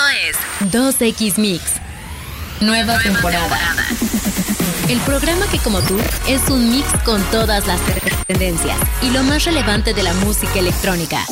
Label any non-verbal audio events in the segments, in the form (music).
Esto es 2X Mix. Nueva, temporada. El programa que como tú es un mix con todas las tendencias y lo más relevante de la música electrónica.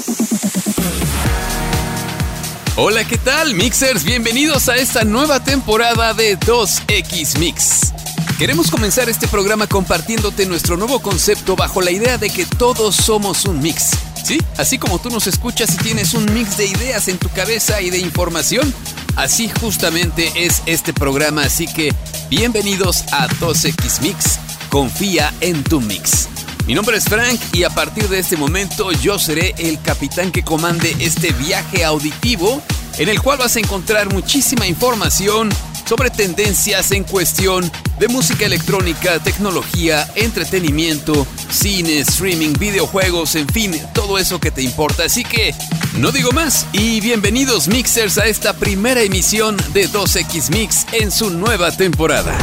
Hola, ¿qué tal, Mixers? Bienvenidos a esta nueva temporada de 2X Mix. Queremos comenzar este programa compartiéndote nuestro nuevo concepto bajo la idea de que todos somos un mix. ¿Sí? Así como tú nos escuchas y tienes un mix de ideas en tu cabeza y de información, así justamente es este programa. Así que bienvenidos a 2X Mix. Confía en tu mix. Mi nombre es Frank y a partir de este momento yo seré el capitán que comande este viaje auditivo en el cual vas a encontrar muchísima información sobre tendencias en cuestión de música electrónica, tecnología, entretenimiento, cine, streaming, videojuegos, en fin, todo eso que te importa. Así que no digo más y bienvenidos mixers a esta primera emisión de 2X Mix en su nueva temporada.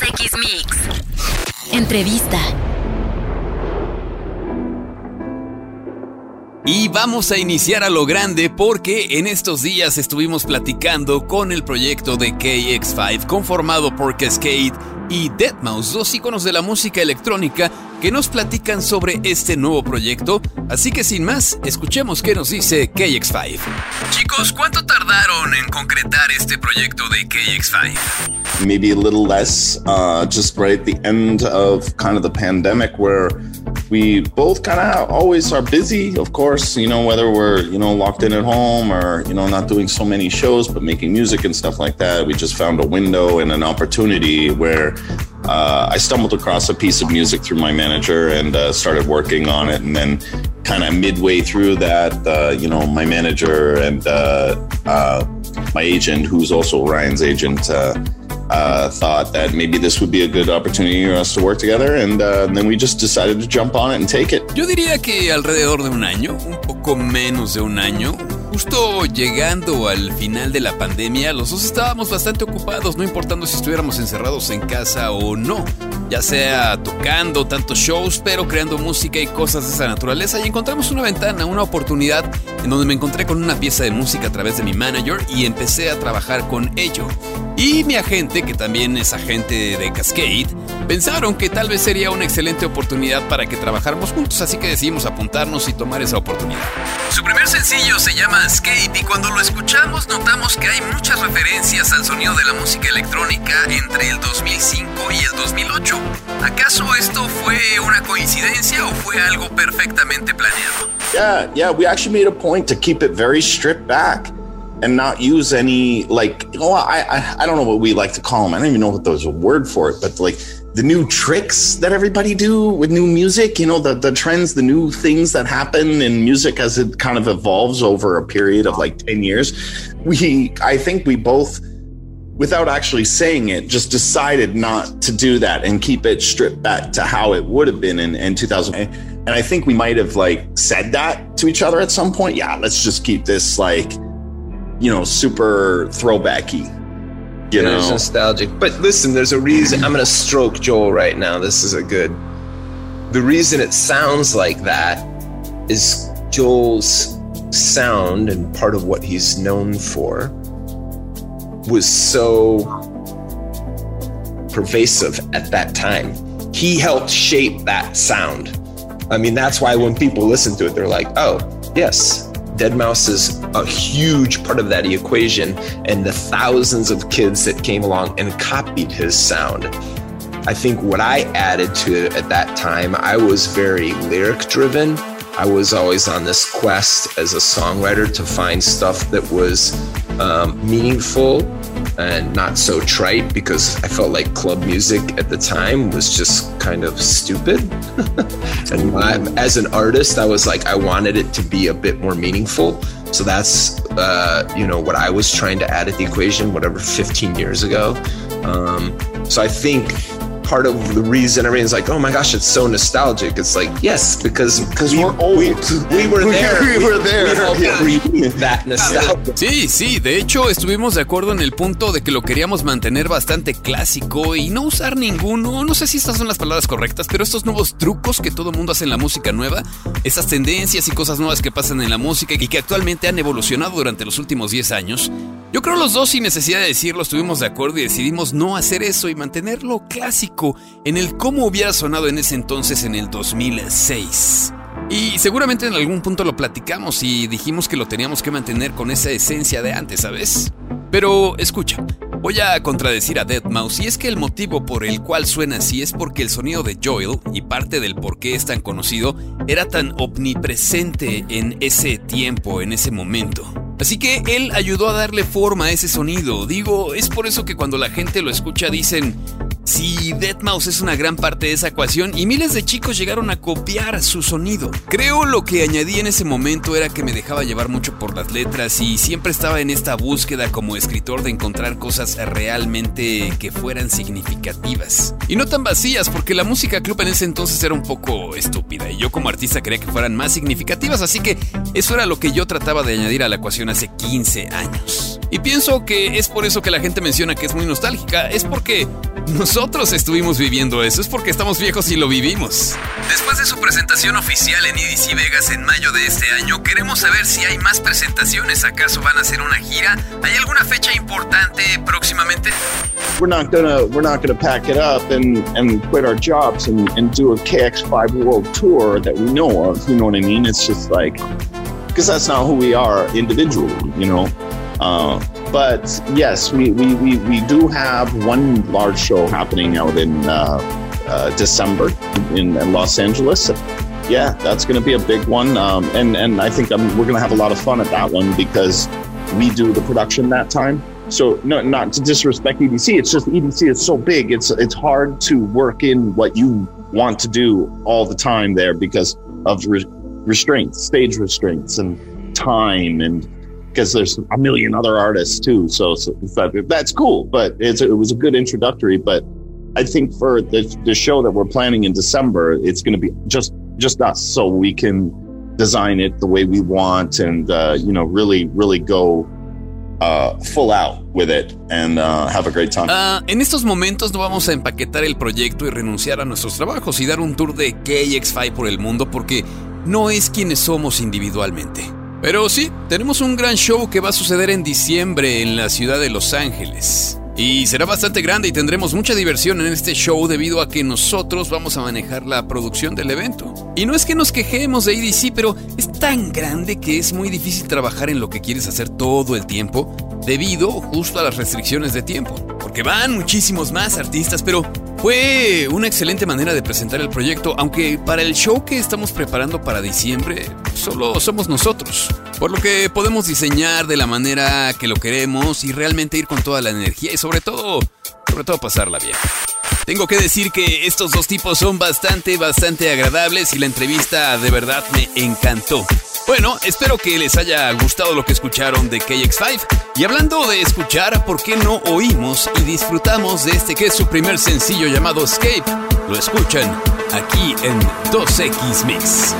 2X Mix. Entrevista. Y vamos a iniciar a lo grande porque en estos días estuvimos platicando con el proyecto de KX5 conformado por Cascade y Deadmau5, dos íconos de la música electrónica que nos platican sobre este nuevo proyecto. Así que sin más, escuchemos qué nos dice KX5. Chicos, ¿cuánto tardaron en concretar este proyecto de KX5? Maybe a little less, uh, just right at the end of kind of the pandemic where we both kind of always are busy, of course, you know, whether we're, you know, locked in at home or, you know, not doing so many shows, but making music and stuff like that. We just found a window and an opportunity where uh, I stumbled across a piece of music through my manager and uh, started working on it. And then, kind of midway through that, uh, you know, my manager and uh, uh, my agent, who's also Ryan's agent, uh, thought that maybe this would be a good opportunity for us to work together, and, uh, then we just decided to jump on it and take it. Yo diría que alrededor de un año, un poco menos de un año, justo llegando al final de la pandemia, los dos estábamos bastante ocupados, no importando si estuviéramos encerrados en casa o no, ya sea tocando tantos shows, pero creando música y cosas de esa naturaleza, y encontramos una ventana, una oportunidad en donde me encontré con una pieza de música a través de mi manager y empecé a trabajar con ello. Y mi agente, que también es agente de Cascade, pensaron que tal vez sería una excelente oportunidad para que trabajáramos juntos, así que decidimos apuntarnos y tomar esa oportunidad. Su primer sencillo se llama Escape y cuando lo escuchamos notamos que hay muchas referencias al sonido de la música electrónica entre el 2005 y el 2008. ¿Acaso esto fue una coincidencia o fue algo perfectamente planeado? Yeah, yeah, we actually made a point to keep it very stripped back. and not use any like oh I, I I don't know what we like to call them. I don't even know what there's a word for it, but like the new tricks that everybody do with new music, you know, the the trends, the new things that happen in music as it kind of evolves over a period of like 10 years. We I think we both without actually saying it just decided not to do that and keep it stripped back to how it would have been in, in 2000 and i think we might have like said that to each other at some point yeah let's just keep this like you know, super throwbacky. You know, it's nostalgic. But listen, there's a reason. I'm going to stroke Joel right now. This is a good. The reason it sounds like that is Joel's sound and part of what he's known for was so pervasive at that time. He helped shape that sound. I mean, that's why when people listen to it, they're like, oh, yes, Dead Mouse is a huge part of that equation, and the thousands of kids that came along and copied his sound. I think what I added to it at that time, I was very lyric driven. I was always on this quest as a songwriter to find stuff that was um, meaningful and not so trite because I felt like club music at the time was just kind of stupid. (laughs) and I, as an artist, I was like, I wanted it to be a bit more meaningful. So that's, uh, you know, what I was trying to add at the equation, whatever, 15 years ago. Um, so I think part of the reason everyone's like, oh my gosh, it's so nostalgic. It's like, yes, because because we, we're old. We, (laughs) we were there. we, were there. We, that nostalgia. Sí, sí, de hecho estuvimos de acuerdo en el punto de que lo queríamos mantener bastante clásico y no usar ninguno, no sé si estas son las palabras correctas, pero estos nuevos trucos que todo mundo hace en la música nueva, esas tendencias y cosas nuevas que pasan en la música y que actualmente han evolucionado durante los últimos 10 años, yo creo los dos sin necesidad de decirlo estuvimos de acuerdo y decidimos no hacer eso y mantenerlo clásico en el cómo hubiera sonado en ese entonces en el 2006. Y seguramente en algún punto lo platicamos y dijimos que lo teníamos que mantener con esa esencia de antes, ¿sabes? Pero escucha, voy a contradecir a Deadmau5 y es que el motivo por el cual suena así es porque el sonido de Joel y parte del por qué es tan conocido era tan omnipresente en ese tiempo, en ese momento. Así que él ayudó a darle forma a ese sonido. Digo, es por eso que cuando la gente lo escucha dicen, Sí, Deadmau5 es una gran parte de esa ecuación y miles de chicos llegaron a copiar su sonido. Creo lo que añadí en ese momento era que me dejaba llevar mucho por las letras y siempre estaba en esta búsqueda como escritor de encontrar cosas realmente que fueran significativas. Y no tan vacías porque la música club en ese entonces era un poco estúpida y yo como artista quería que fueran más significativas, así que eso era lo que yo trataba de añadir a la ecuación hace 15 años. Y pienso que es por eso que la gente menciona que es muy nostálgica, es porque nosotros estuvimos viviendo eso, es porque estamos viejos y lo vivimos. Después de su presentación oficial en EDC Vegas en mayo de este año, queremos saber si hay más presentaciones. ¿Acaso van a hacer una gira? ¿Hay alguna fecha importante próximamente? We're not gonna we're not gonna pack it up and, and quit our jobs and, and do a KX5 world tour that we know of. You know what I mean? It's just like because that's not who we are individually. You know. Uh, but yes, we, we, we, we do have one large show happening out in uh, uh, December in, in, Los Angeles. Yeah, that's going to be a big one, um, and and I think I'm, we're going to have a lot of fun at that one because we do the production that time. So no, not to disrespect EDC, it's just EDC is so big. It's it's hard to work in what you want to do all the time there because of re- restraints, stage restraints, and time and because there's a million other artists too. So, so that, that's cool, but it was a good introductory. But I think for the, the show that we're planning in December, it's going to be just just us, so we can design it the way we want, and uh, you know, really, really go Uh, full out with it and uh, have a great time. Uh, en estos momentos no vamos a empaquetar el proyecto y renunciar a nuestros trabajos y dar un tour de KX5 por el mundo porque no es quienes somos individualmente. Pero sí, tenemos un gran show que va a suceder en diciembre en la ciudad de Los Ángeles. Y será bastante grande y tendremos mucha diversión en este show debido a que nosotros vamos a manejar la producción del evento. Y no es que nos quejemos de EDC, pero es tan grande que es muy difícil trabajar en lo que quieres hacer todo el tiempo debido justo a las restricciones de tiempo. Porque van muchísimos más artistas, pero fue una excelente manera de presentar el proyecto, aunque para el show que estamos preparando para diciembre solo somos nosotros. Por lo que podemos diseñar de la manera que lo queremos y realmente ir con toda la energía y sobre todo, sobre todo pasarla bien. Tengo que decir que estos dos tipos son bastante, bastante agradables y la entrevista de verdad me encantó. Bueno, espero que les haya gustado lo que escucharon de KX5. Y hablando de escuchar, ¿por qué no oímos y disfrutamos de este que es su primer sencillo llamado Escape? Lo escuchan aquí en 2X Mix.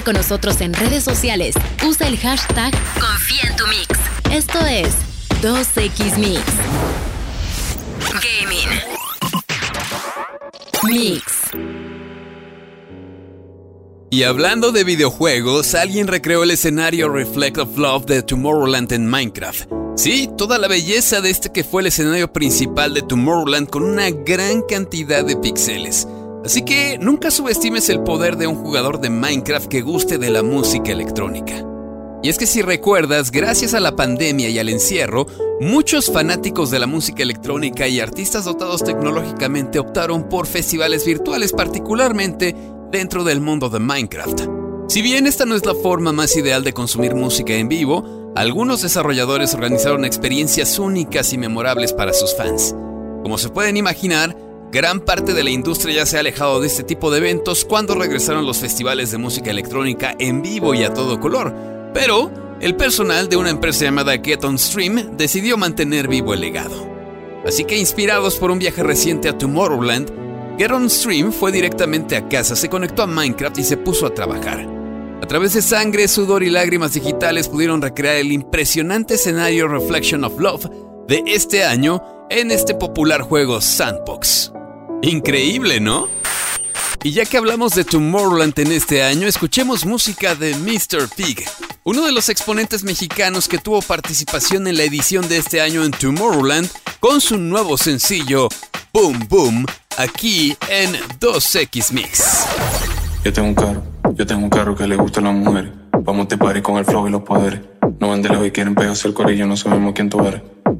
Con nosotros en redes sociales, usa el hashtag Confía en tu Mix. Esto es 2XMix. Gaming. Mix. Y hablando de videojuegos, alguien recreó el escenario Reflect of Love de Tomorrowland en Minecraft. Sí, toda la belleza de este que fue el escenario principal de Tomorrowland con una gran cantidad de píxeles. Así que nunca subestimes el poder de un jugador de Minecraft que guste de la música electrónica. Y es que si recuerdas, gracias a la pandemia y al encierro, muchos fanáticos de la música electrónica y artistas dotados tecnológicamente optaron por festivales virtuales, particularmente dentro del mundo de Minecraft. Si bien esta no es la forma más ideal de consumir música en vivo, algunos desarrolladores organizaron experiencias únicas y memorables para sus fans. Como se pueden imaginar, gran parte de la industria ya se ha alejado de este tipo de eventos cuando regresaron los festivales de música electrónica en vivo y a todo color, pero el personal de una empresa llamada Get On Stream decidió mantener vivo el legado. Así que inspirados por un viaje reciente a Tomorrowland, Get On Stream fue directamente a casa, se conectó a Minecraft y se puso a trabajar. A través de sangre, sudor y lágrimas digitales pudieron recrear el impresionante escenario Reflection of Love de este año en este popular juego Sandbox. Increíble, ¿no? Y ya que hablamos de Tomorrowland en este año, escuchemos música de Mr. Pig, uno de los exponentes mexicanos que tuvo participación en la edición de este año en Tomorrowland con su nuevo sencillo Boom Boom, aquí en 2X Mix. Yo tengo un carro, yo tengo un carro que le gusta a las mujeres. Vamos a party con el flow y los poderes. No de lejos y quieren pegarse el corillo, no sabemos quién tú.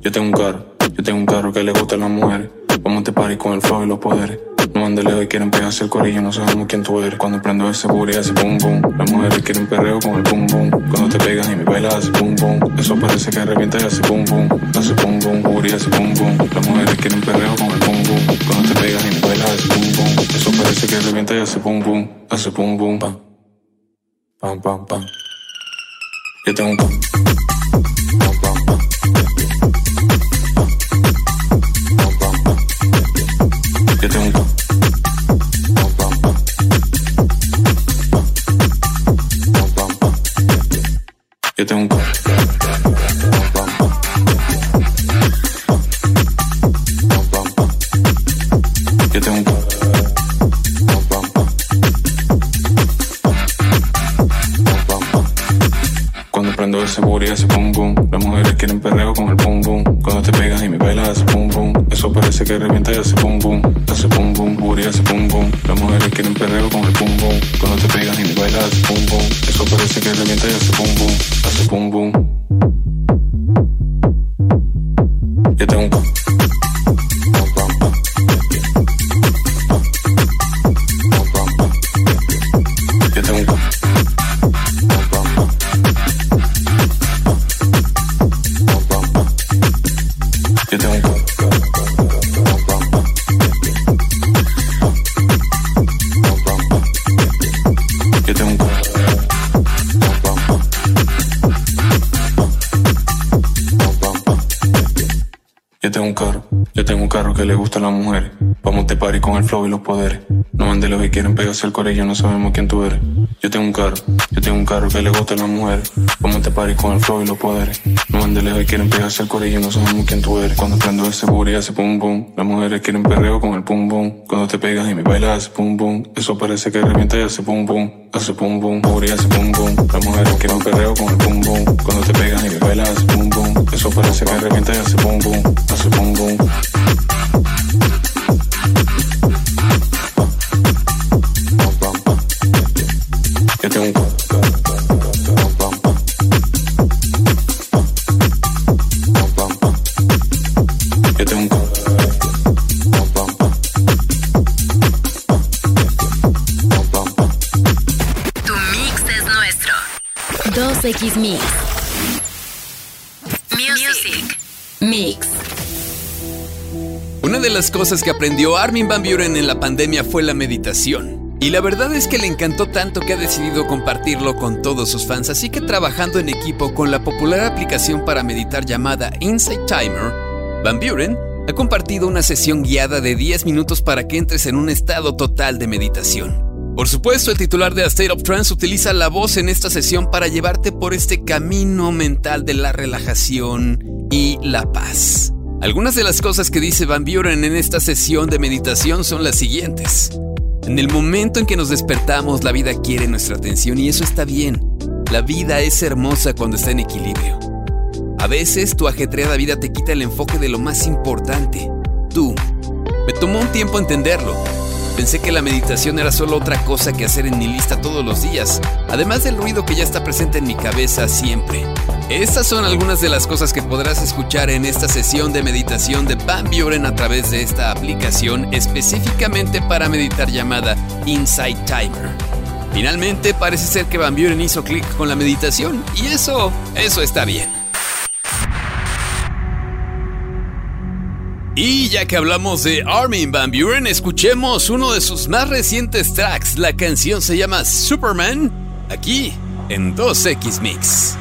Yo tengo un carro, yo tengo un carro que le gusta a las mujeres. Vamos a party con el flow y los poderes. No van de lejos y quieren pegarse el corillo, no sabemos quién tú eres. Cuando prendo ese booty hace boom boom. Las mujeres quieren perreo con el boom boom. Cuando te pegas y me bailas hace boom boom. Eso parece que revienta y hace boom boom. Hace boom boom, booty hace boom boom. Las mujeres quieren perreo con el boom boom. Cuando te pegas y me bailas hace boom boom. Eso parece que revienta y hace boom boom. Hace boom. Pa. pam, pam, pam. Pam. Yo tengo un. Pam, Yo tengo un pam, pam. Pam, pam, pam. Yo tengo un pam, pam. Pam, pam, pam. Cuando prendo ese booty hace pum pum Las mujeres quieren perreo con el pum Cuando te pegas y me bailas hace pum Eso parece que revienta y hace pum pum Hace pum pum, booty hace pum pum Las mujeres quieren perreo con el pum pum Cuando te pegas y me bailas hace pum pum Eso parece que revienta y hace pum pum Hace pum pum Yo tengo un tengo un carro, yo tengo un carro que le gusta a las mujeres. Vamos te party con el flow y los poderes. No mande los que quieren pegarse al corillo, no sabemos quién tú eres. Yo tengo un carro, yo tengo un carro que le gusta a las mujeres. Vamos te party con el flow y los poderes. No mande los que quieren pegarse al corillo, no sabemos quién tú eres. Cuando prendo ese booty hace pum pum. Las mujeres quieren perreo con el pum pum. Cuando te pegas y me bailas hace pum pum. Eso parece que revienta y hace pum pum. Hace pum pum, booty hace pum pum. Las mujeres quieren perreo con el pum pum. Cuando te pegas y me bailas hace pum pum. Eso parece que revienta y hace pum pum. Hace pum pum. Yo tengo un. Yo tengo. Tu mix es nuestro. 2X Mix. Music. Mix. Una de las cosas que aprendió Armin Van Buren en la pandemia fue la meditación. Y la verdad es que le encantó tanto que ha decidido compartirlo con todos sus fans, así que trabajando en equipo con la popular aplicación para meditar llamada Insight Timer, Van Buren ha compartido una sesión guiada de 10 minutos para que entres en un estado total de meditación. Por supuesto, el titular de A State of Trance utiliza la voz en esta sesión para llevarte por este camino mental de la relajación y la paz. Algunas de las cosas que dice Van Buren en esta sesión de meditación son las siguientes. En el momento en que nos despertamos, la vida quiere nuestra atención y eso está bien. La vida es hermosa cuando está en equilibrio. A veces tu ajetreada vida te quita el enfoque de lo más importante, tú. Me tomó un tiempo entenderlo. Pensé que la meditación era solo otra cosa que hacer en mi lista todos los días, además del ruido que ya está presente en mi cabeza siempre. Estas son algunas de las cosas que podrás escuchar en esta sesión de meditación de Van Buren a través de esta aplicación específicamente para meditar llamada Insight Timer. Finalmente parece ser que Van Buren hizo clic con la meditación y eso, eso está bien. Y ya que hablamos de Armin Van Buren, escuchemos uno de sus más recientes tracks. La canción se llama Superman, aquí en 2X Mix.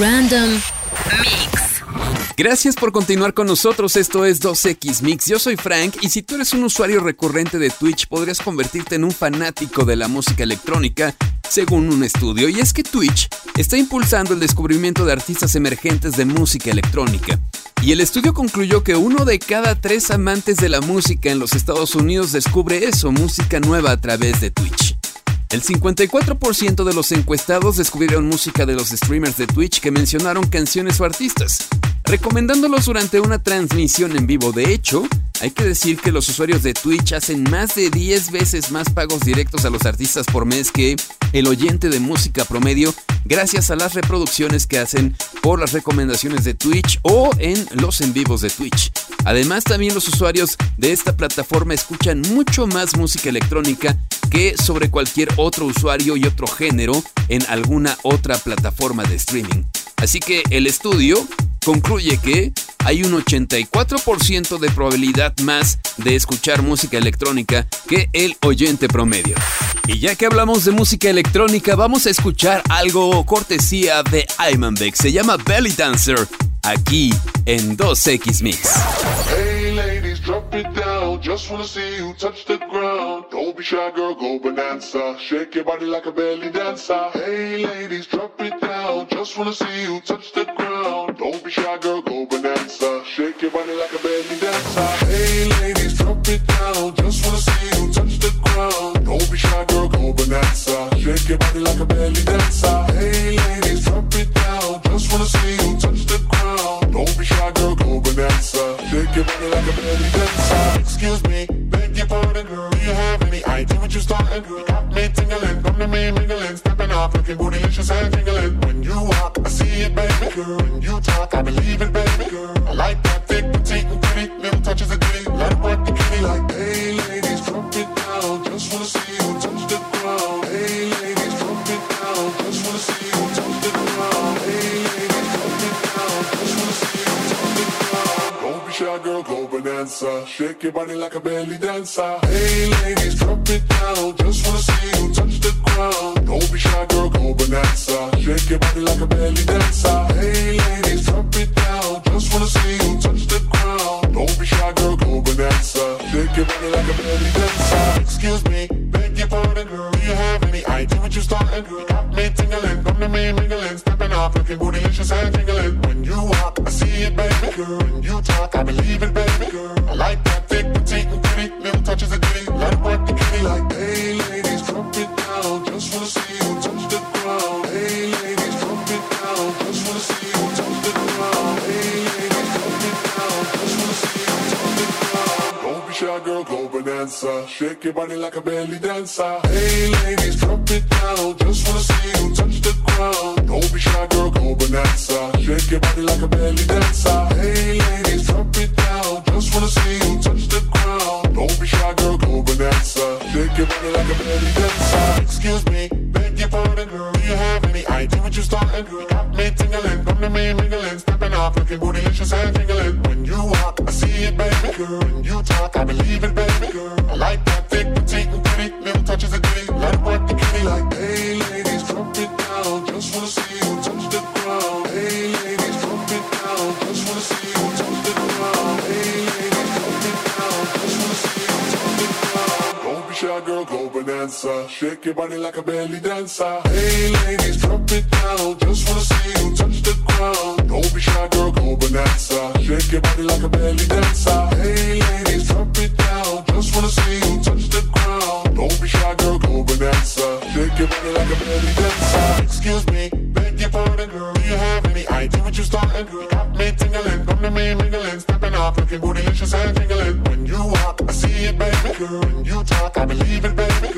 Random Mix. Gracias por continuar con nosotros, esto es 2X Mix, yo soy Frank y si tú eres un usuario recurrente de Twitch podrías convertirte en un fanático de la música electrónica según un estudio, y es que Twitch está impulsando el descubrimiento de artistas emergentes de música electrónica. Y el estudio concluyó que uno de cada tres amantes de la música en los Estados Unidos descubre eso, música nueva a través de Twitch. El 54% de los encuestados descubrieron música de los streamers de Twitch que mencionaron canciones o artistas, recomendándolos durante una transmisión en vivo. De hecho, hay que decir que los usuarios de Twitch hacen más de 10 veces más pagos directos a los artistas por mes que el oyente de música promedio gracias a las reproducciones que hacen por las recomendaciones de Twitch o en los en vivos de Twitch. Además, también los usuarios de esta plataforma escuchan mucho más música electrónica que sobre cualquier otro usuario y otro género en alguna otra plataforma de streaming. Así que el estudio concluye que hay un 84% de probabilidad más de escuchar música electrónica que el oyente promedio. Y ya que hablamos de música electrónica, vamos a escuchar algo cortesía de Beck. Se llama Belly Dancer, aquí en 2X Mix. Hey ladies, drop it down. Just wanna see you touch the ground. Don't be shy, girl, go bonanza. Shake your body like a belly dancer. Hey ladies, drop it down. Just wanna see you touch the ground. Don't be shy, girl, go bonanza. Shake your body like a belly dancer. Hey ladies, drop it down. Just wanna see you touch the ground. Don't be shy, girl, go bonanza. Shake your body like a belly dancer. Hey ladies, drop it down. Just wanna see you touch the ground. Don't be shy, girl, go bonanza. Shake your body like a belly dancer. Excuse me, beg your pardon, girl. Do you have any idea what you're starting, girl? Got me tingling, come to me mingling, stepping off, looking bootylicious and tingling. When you walk, I see it, baby girl. When you talk, I believe it, baby girl. I like that thick, petite, and pretty, little touches of ditty. Let it work the kitty like, hey go. Shake your body like a belly dancer. Hey ladies, drop it down. Just wanna see you touch the ground. Don't be shy, girl, go bonanza. Shake your body like a belly dancer. Hey ladies, drop it down. Just wanna see you touch the ground. Don't be shy, girl, go bonanza. Shake your body like a belly dancer. Excuse me, beg your pardon, girl. Do you have any idea what you're starting, girl? Got me tingling, come to me mingling, stepping off, looking bootylicious and tingling. When you walk, I see it, baby girl. When you talk, I believe it, Be girl, go bonanza. Shake your body like a belly dancer. Hey ladies, drop it down. Just wanna see you touch the ground. Don't be shy, girl, go bonanza. Shake your body like a belly dancer. Hey ladies, drop it down. Just wanna see you touch the ground. Don't be shy, girl, go bonanza. Shake your body like a belly dancer. Excuse me, beg your pardon, girl. Do you have any idea what you're starting, girl? Got me tingling, come to me mingling, stepping off, looking bootylicious and tingling. Girl. When you talk, I believe it, baby girl. I like that thick, petite, and pretty, little touches of ditty. Let it work the kitty like, hey ladies, drop it down. Just wanna see you touch the ground. Hey ladies, drop it down. Just wanna see you touch the ground. Hey ladies, drop it down. Just wanna see you touch the ground. Don't be shy, girl, go bonanza. Shake your body like a belly dancer. Hey ladies, drop it down. Just wanna see you the. Don't be shy, girl, go bonanza. Shake your body like a belly dancer. Hey ladies, drop it down. Just wanna see you touch the ground. Don't be shy, girl, go bonanza. Shake your body like a belly dancer. Excuse me, beg your pardon, girl. Do you have any idea what you're starting, girl? Got me tingling, come me mingling, stepping off, looking bootylicious and tingling. When you walk, I see it, baby girl. When you talk, I believe it, baby girl.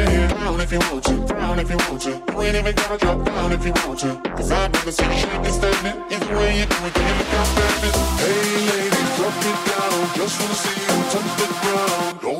Down if you want to, down if you want to. You ain't even gotta drop down if you want to. Cause I'd rather see you shaking standing. Either way you do it, you look outstanding. Hey ladies, drop it down. Just wanna see you touch the ground.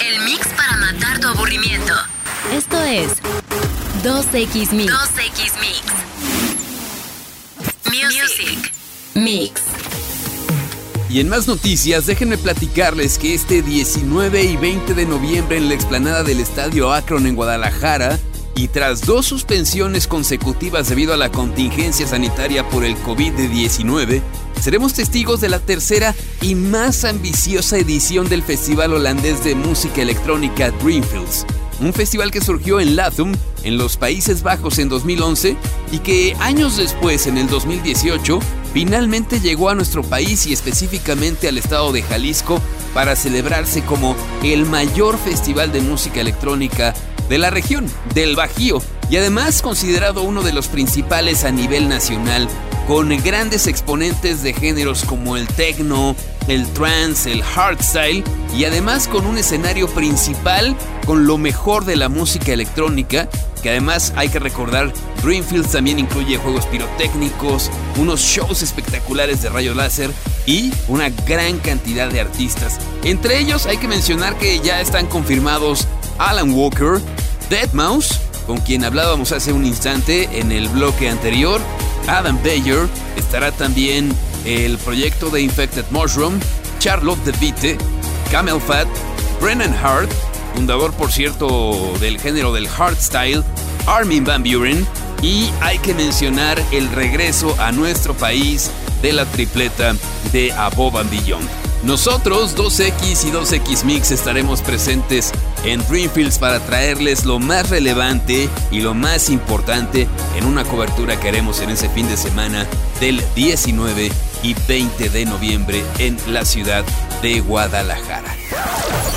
El mix para matar tu aburrimiento. Esto es 2X Mix. 2X Mix. Music. Mix. Y en más noticias, déjenme platicarles que este 19 y 20 de noviembre en la explanada del Estadio Akron en Guadalajara, y tras dos suspensiones consecutivas debido a la contingencia sanitaria por el COVID-19, seremos testigos de la tercera y más ambiciosa edición del Festival Holandés de Música Electrónica Dreamfields, un festival que surgió en Lathum, en los Países Bajos en 2011 y que años después, en el 2018, finalmente llegó a nuestro país y específicamente al estado de Jalisco para celebrarse como el mayor festival de música electrónica de la región, del Bajío, y además considerado uno de los principales a nivel nacional, con grandes exponentes de géneros como el techno, el trance, el hardstyle, y además con un escenario principal con lo mejor de la música electrónica, que además hay que recordar, Dreamfields también incluye juegos pirotécnicos, unos shows espectaculares de rayo láser y una gran cantidad de artistas. Entre ellos hay que mencionar que ya están confirmados Alan Walker, Deadmau5, con quien hablábamos hace un instante en el bloque anterior, Adam Bayer, estará también el proyecto de Infected Mushroom, Charlotte DeVite, Camel Fat, Brennan Hart, fundador por cierto del género del hardstyle, Armin Van Buren, y hay que mencionar el regreso a nuestro país de la tripleta de Above and Beyond. Nosotros, 2X y 2X Mix, estaremos presentes en Dreamfields para traerles lo más relevante y lo más importante en una cobertura que haremos en ese fin de semana del 19 y 20 de noviembre en la ciudad de Guadalajara.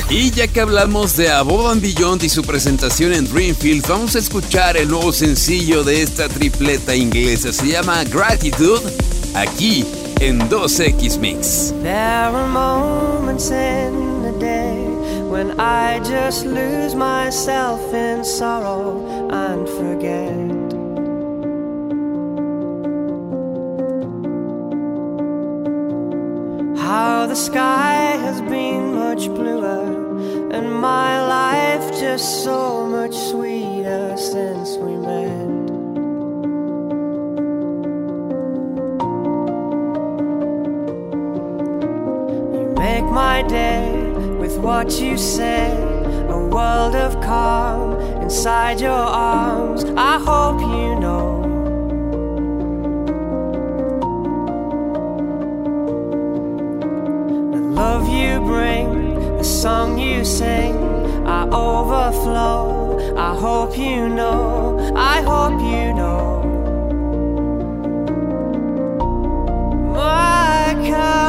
Y ya que hablamos de Above Beyond y su presentación en Dreamfields, vamos a escuchar el nuevo sencillo de esta tripleta inglesa. Se llama Gratitude, aquí en 2X Mix. There are moments in the day when I just lose myself in sorrow and forget. How the sky has been much bluer and my life just so much sweeter since we met. my day with what you said. A world of calm inside your arms. I hope you know. The love you bring, the song you sing, I overflow. I hope you know. I hope you know. My God.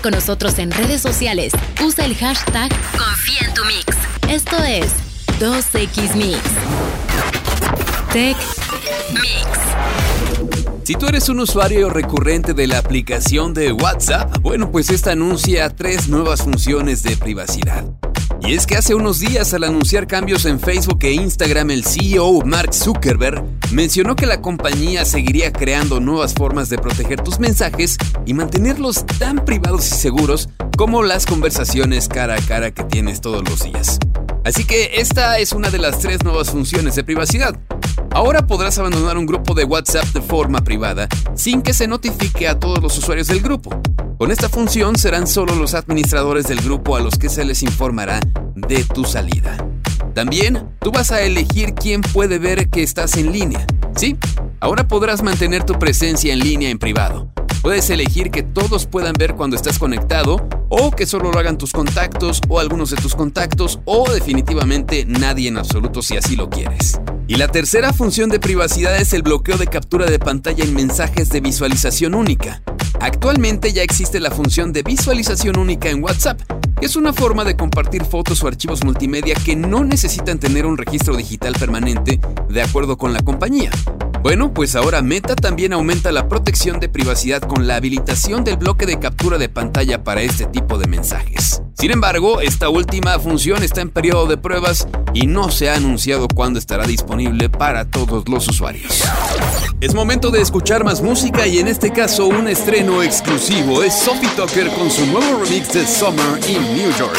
Con nosotros en redes sociales, usa el hashtag Confía en tu Mix. Esto es 2XMix. Tech Mix. Si tú eres un usuario recurrente de la aplicación de WhatsApp, bueno, pues esta anuncia tres nuevas funciones de privacidad. Y es que hace unos días al anunciar cambios en Facebook e Instagram, el CEO Mark Zuckerberg mencionó que la compañía seguiría creando nuevas formas de proteger tus mensajes y mantenerlos tan privados y seguros como las conversaciones cara a cara que tienes todos los días. Así que esta es una de las tres nuevas funciones de privacidad. Ahora podrás abandonar un grupo de WhatsApp de forma privada sin que se notifique a todos los usuarios del grupo. Con esta función serán solo los administradores del grupo a los que se les informará de tu salida. También tú vas a elegir quién puede ver que estás en línea. Sí, ahora podrás mantener tu presencia en línea en privado. Puedes elegir que todos puedan ver cuando estás conectado o que solo lo hagan tus contactos o algunos de tus contactos o definitivamente nadie en absoluto si así lo quieres. Y la tercera función de privacidad es el bloqueo de captura de pantalla en mensajes de visualización única. Actualmente ya existe la función de visualización única en WhatsApp, es una forma de compartir fotos o archivos multimedia que no necesitan tener un registro digital permanente de acuerdo con la compañía. Bueno, pues ahora Meta también aumenta la protección de privacidad con la habilitación del bloque de captura de pantalla para este tipo de mensajes. Sin embargo, esta última función está en periodo de pruebas y no se ha anunciado cuándo estará disponible para todos los usuarios. Es momento de escuchar más música y en este caso un estreno exclusivo es Sophie Tucker con su nuevo remix de Summer in New York.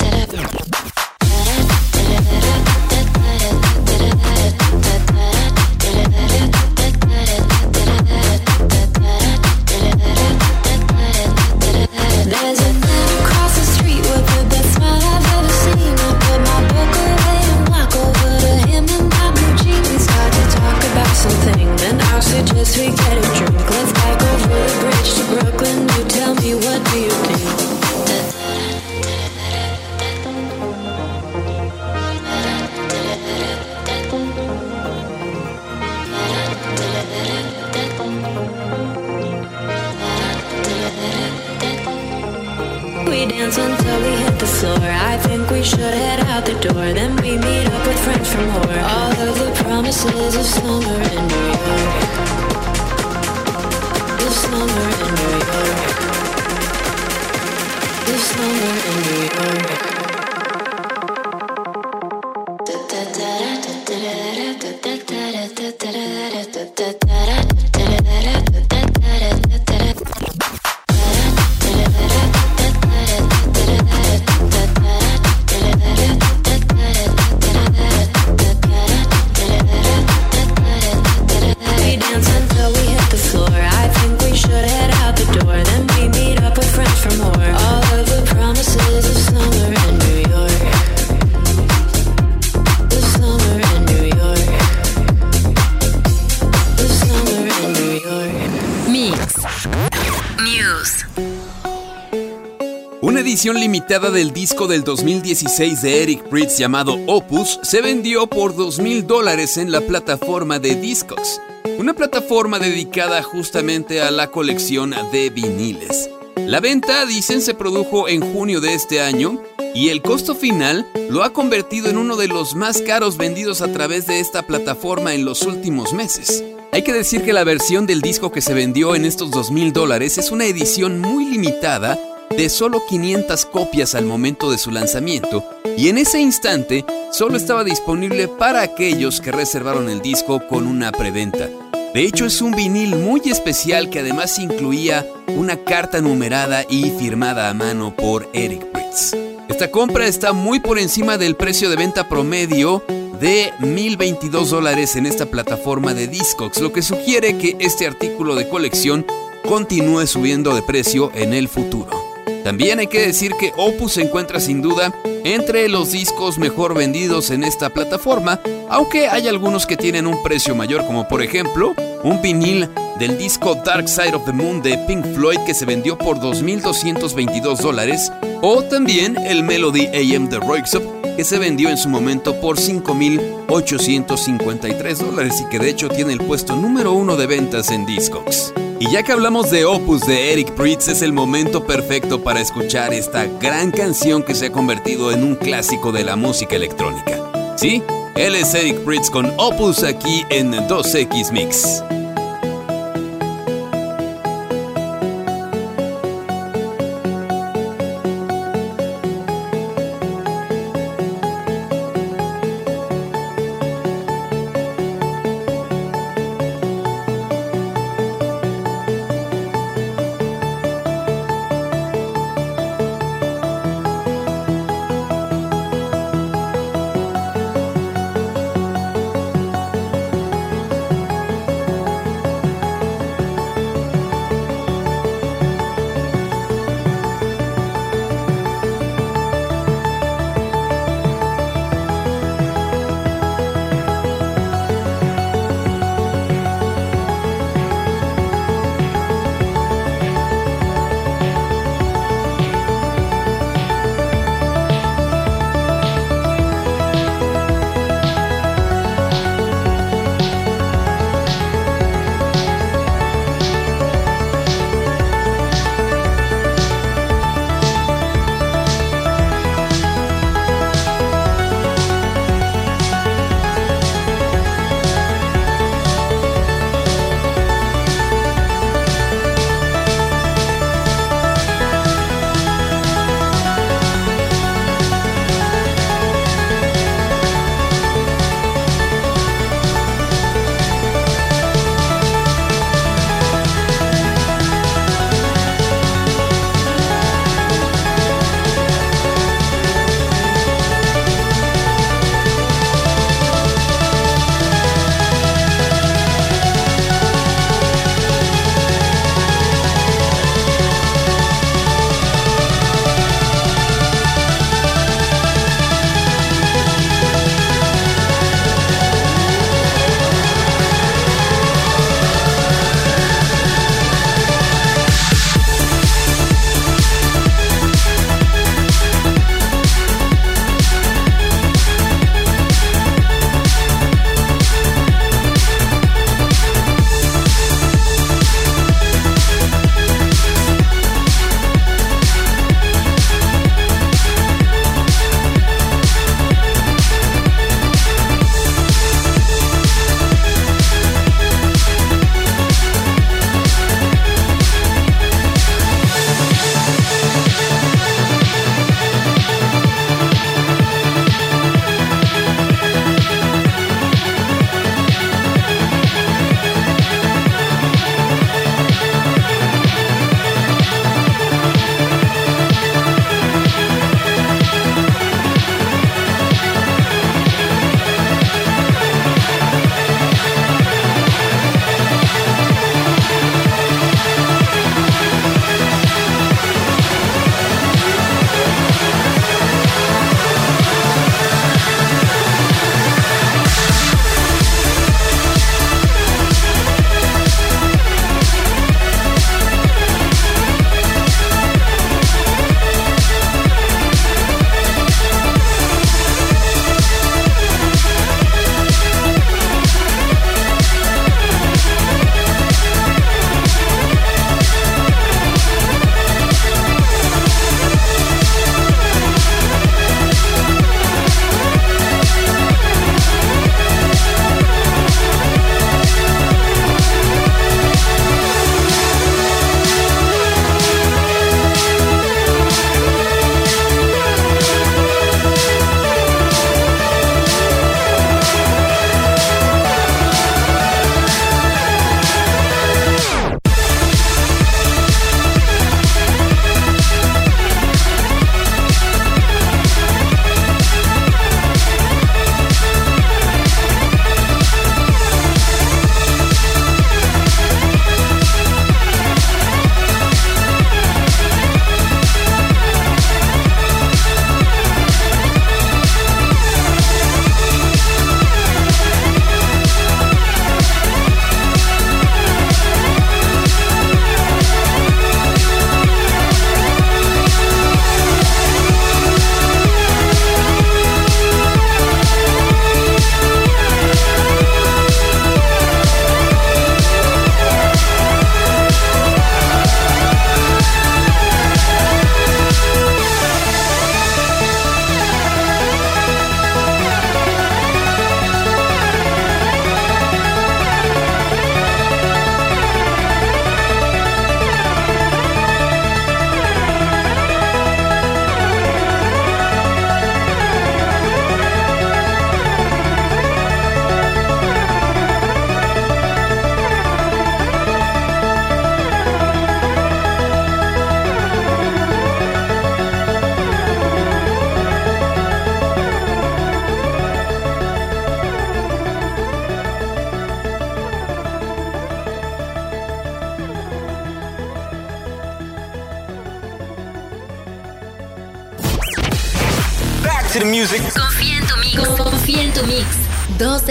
edición limitada del disco del 2016 de Eric Pritz llamado Opus se vendió por 2.000 dólares en la plataforma de Discogs, una plataforma dedicada justamente a la colección de viniles. La venta, dicen, se produjo en junio de este año y el costo final lo ha convertido en uno de los más caros vendidos a través de esta plataforma en los últimos meses. Hay que decir que la versión del disco que se vendió en estos 2.000 dólares es una edición muy limitada de solo 500 copias al momento de su lanzamiento y en ese instante solo estaba disponible para aquellos que reservaron el disco con una preventa. De hecho, es un vinil muy especial que además incluía una carta numerada y firmada a mano por Eric Pritz. Esta compra está muy por encima del precio de venta promedio de 1.022 dólares en esta plataforma de Discogs, lo que sugiere que este artículo de colección continúe subiendo de precio en el futuro. También hay que decir que Opus se encuentra sin duda entre los discos mejor vendidos en esta plataforma, aunque hay algunos que tienen un precio mayor, como por ejemplo un vinil del disco Dark Side of the Moon de Pink Floyd que se vendió por 2.222 dólares, o también el Melody AM de Roixop que se vendió en su momento por 5.853 dólares y que de hecho tiene el puesto número uno de ventas en Discogs. Y ya que hablamos de Opus de Eric Pritz, es el momento perfecto para escuchar esta gran canción que se ha convertido en un clásico de la música electrónica. Sí, él es Eric Pritz con Opus aquí en 2X Mix.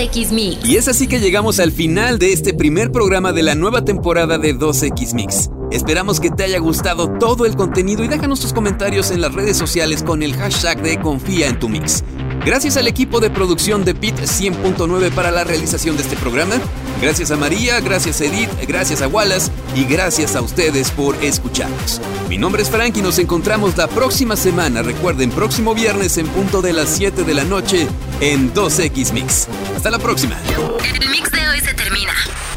2X Mix. Y es así que llegamos al final de este primer programa de la nueva temporada de 2X Mix. Esperamos que te haya gustado todo el contenido y déjanos tus comentarios en las redes sociales con el hashtag de Confía en tu Mix. Gracias al equipo de producción de PIT 100.9 para la realización de este programa. Gracias a María, gracias a Edith, gracias a Wallace y gracias a ustedes por escucharnos. Mi nombre es Frank y nos encontramos la próxima semana. Recuerden, próximo viernes en punto de las 7 de la noche en 2X Mix. Hasta la próxima. El mix de hoy se termina.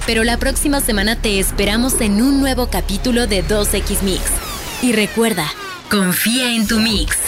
Pero la próxima semana te esperamos en un nuevo capítulo de 2X Mix. Y recuerda, confía en tu mix.